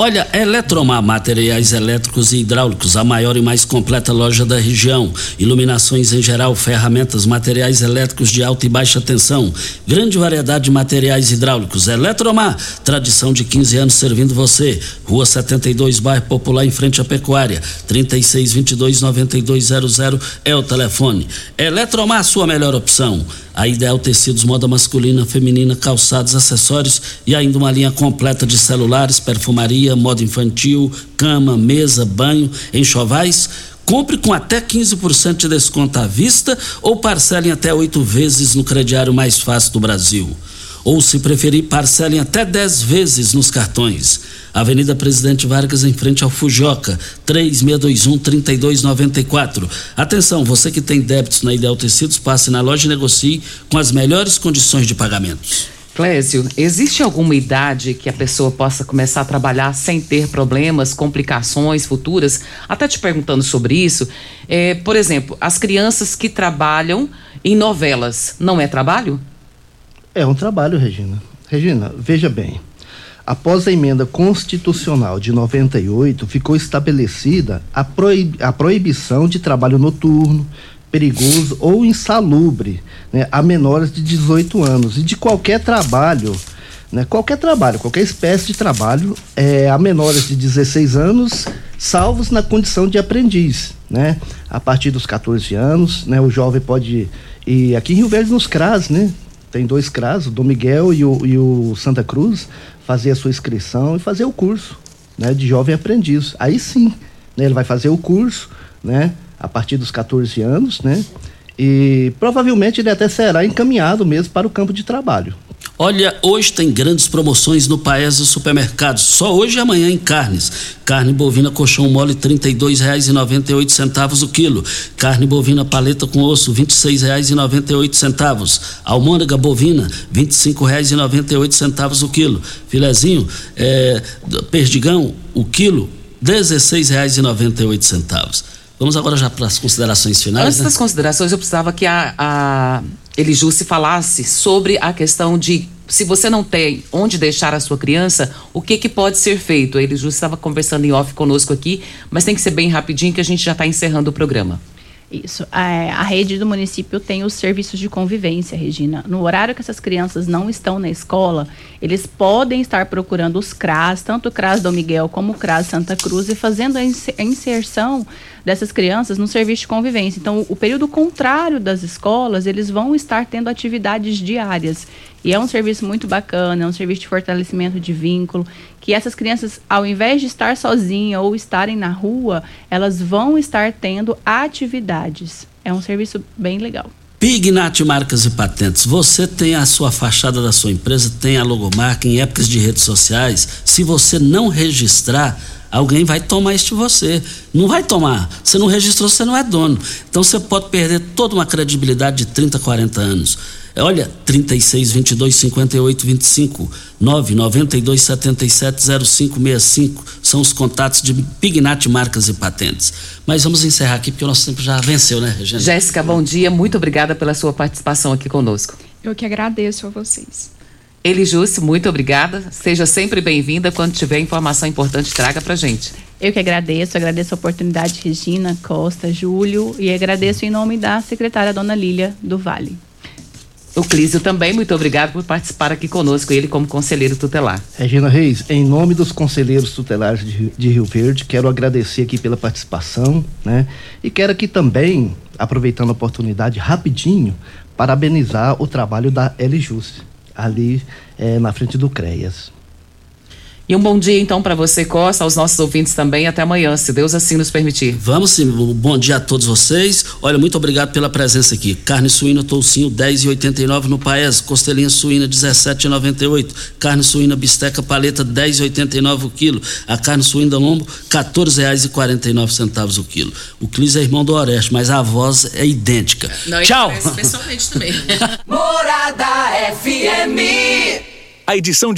Olha, Eletromar Materiais Elétricos e Hidráulicos, a maior e mais completa loja da região. Iluminações em geral, ferramentas, materiais elétricos de alta e baixa tensão. Grande variedade de materiais hidráulicos. Eletromar, tradição de 15 anos servindo você. Rua 72, bairro Popular, em frente à Pecuária. 3622-9200 é o telefone. Eletromar, sua melhor opção. A Ideal Tecidos, moda masculina, feminina, calçados, acessórios e ainda uma linha completa de celulares, perfumaria, moda infantil, cama, mesa, banho, enxovais. Compre com até 15% de desconto à vista ou parcele em até oito vezes no crediário mais fácil do Brasil. Ou, se preferir, parcelem até 10 vezes nos cartões. Avenida Presidente Vargas, em frente ao Fujoca, 3621-3294. Atenção, você que tem débitos na Ideal Tecidos, passe na loja e negocie com as melhores condições de pagamentos. Clésio, existe alguma idade que a pessoa possa começar a trabalhar sem ter problemas, complicações futuras? Até te perguntando sobre isso. É, por exemplo, as crianças que trabalham em novelas, não é trabalho? É um trabalho, Regina. Regina, veja bem. Após a emenda constitucional de 98, ficou estabelecida a, proib a proibição de trabalho noturno, perigoso ou insalubre né, a menores de 18 anos e de qualquer trabalho, né, qualquer trabalho, qualquer espécie de trabalho é, a menores de 16 anos, salvos na condição de aprendiz. Né? A partir dos 14 anos, né, o jovem pode ir aqui em Rio Verde nos CRAS, né? Tem dois CRAS, o Dom Miguel e o, e o Santa Cruz, fazer a sua inscrição e fazer o curso né, de jovem aprendiz. Aí sim, né, ele vai fazer o curso, né? A partir dos 14 anos, né? E provavelmente ele até será encaminhado mesmo para o campo de trabalho. Olha, hoje tem grandes promoções no Paese Supermercados. Só hoje e amanhã em carnes. Carne bovina colchão mole R$ 32,98 o quilo. Carne bovina paleta com osso R$ 26,98. Almôndega bovina R$ 25,98 o quilo. Filezinho, é, perdigão, o quilo R$ 16,98. Vamos agora já para as considerações finais. Antes né? das considerações, eu precisava que a, a Eliju se falasse sobre a questão de se você não tem onde deixar a sua criança, o que, que pode ser feito? A Eliju estava conversando em off conosco aqui, mas tem que ser bem rapidinho que a gente já está encerrando o programa. Isso. A, a rede do município tem os serviços de convivência, Regina. No horário que essas crianças não estão na escola, eles podem estar procurando os CRAS, tanto o CRAS Dom Miguel como o CRAS Santa Cruz, e fazendo a inserção dessas crianças no serviço de convivência. Então, o período contrário das escolas, eles vão estar tendo atividades diárias. E é um serviço muito bacana, é um serviço de fortalecimento de vínculo, que essas crianças, ao invés de estar sozinhas ou estarem na rua, elas vão estar tendo atividades. É um serviço bem legal. Pignat Marcas e Patentes, você tem a sua fachada da sua empresa, tem a logomarca em épocas de redes sociais. Se você não registrar, alguém vai tomar isso de você. Não vai tomar. Você não registrou, você não é dono. Então você pode perder toda uma credibilidade de 30, 40 anos. Olha, 36 22 58 25 9 92 77 05 65 são os contatos de Pignat Marcas e Patentes. Mas vamos encerrar aqui porque o nosso tempo já venceu, né, Regina? Jéssica, bom dia. Muito obrigada pela sua participação aqui conosco. Eu que agradeço a vocês. Elijúcio, muito obrigada. Seja sempre bem-vinda. Quando tiver informação importante, traga pra gente. Eu que agradeço, agradeço a oportunidade, Regina, Costa, Júlio, e agradeço em nome da secretária Dona Lília do Vale. O Clísio também, muito obrigado por participar aqui conosco, ele como conselheiro tutelar. Regina Reis, em nome dos conselheiros tutelares de, de Rio Verde, quero agradecer aqui pela participação, né? E quero aqui também, aproveitando a oportunidade, rapidinho, parabenizar o trabalho da Elijus, ali eh, na frente do CREAS. E um bom dia então para você, Costa, aos nossos ouvintes também. Até amanhã, se Deus assim nos permitir. Vamos sim, um bom dia a todos vocês. Olha, muito obrigado pela presença aqui. Carne suína toucinho 10,89 no Paes, costelinha suína 17,98, carne suína bisteca paleta 10,89 o quilo, a carne suína lombo 14 reais e 49 centavos o quilo. O Clis é irmão do Oreste, mas a voz é idêntica. Não, Tchau. Pessoalmente também. Morada FM. A edição de